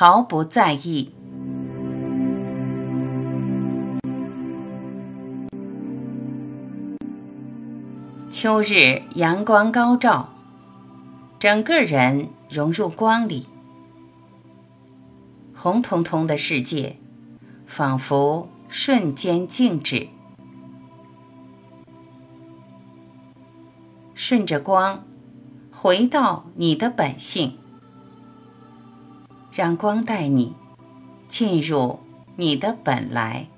毫不在意。秋日阳光高照，整个人融入光里，红彤彤的世界仿佛瞬间静止。顺着光，回到你的本性，让光带你进入你的本来。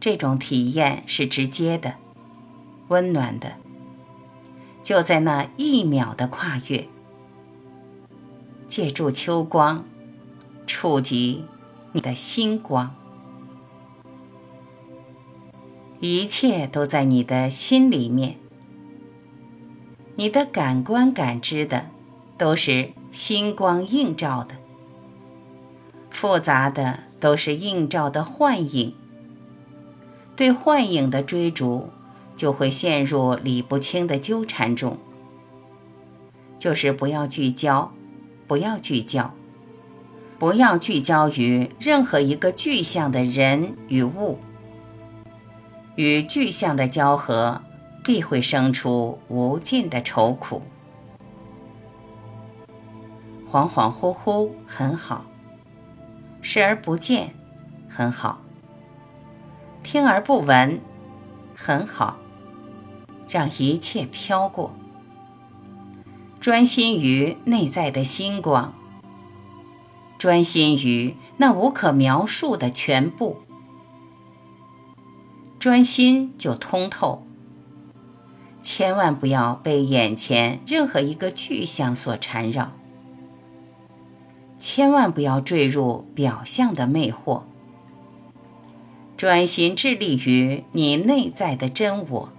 这种体验是直接的。温暖的，就在那一秒的跨越，借助秋光，触及你的心光，一切都在你的心里面。你的感官感知的，都是星光映照的，复杂的都是映照的幻影，对幻影的追逐。就会陷入理不清的纠缠中。就是不要聚焦，不要聚焦，不要聚焦于任何一个具象的人与物。与具象的交合，必会生出无尽的愁苦。恍恍惚惚很好，视而不见很好，听而不闻很好。让一切飘过，专心于内在的星光，专心于那无可描述的全部，专心就通透。千万不要被眼前任何一个具象所缠绕，千万不要坠入表象的魅惑，专心致力于你内在的真我。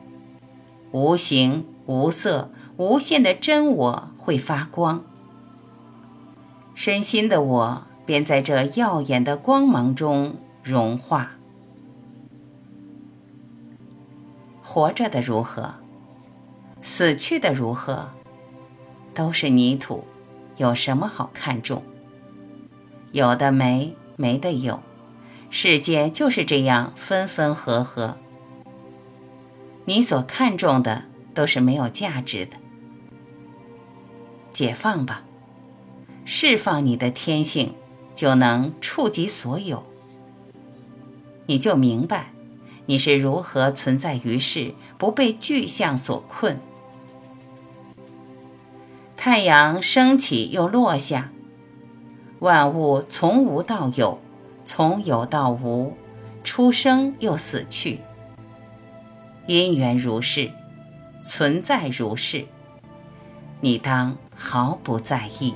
无形无色无限的真我会发光，身心的我便在这耀眼的光芒中融化。活着的如何，死去的如何，都是泥土，有什么好看重？有的没，没的有，世界就是这样分分合合。你所看重的都是没有价值的，解放吧，释放你的天性，就能触及所有。你就明白，你是如何存在于世，不被具象所困。太阳升起又落下，万物从无到有，从有到无，出生又死去。因缘如是，存在如是，你当毫不在意。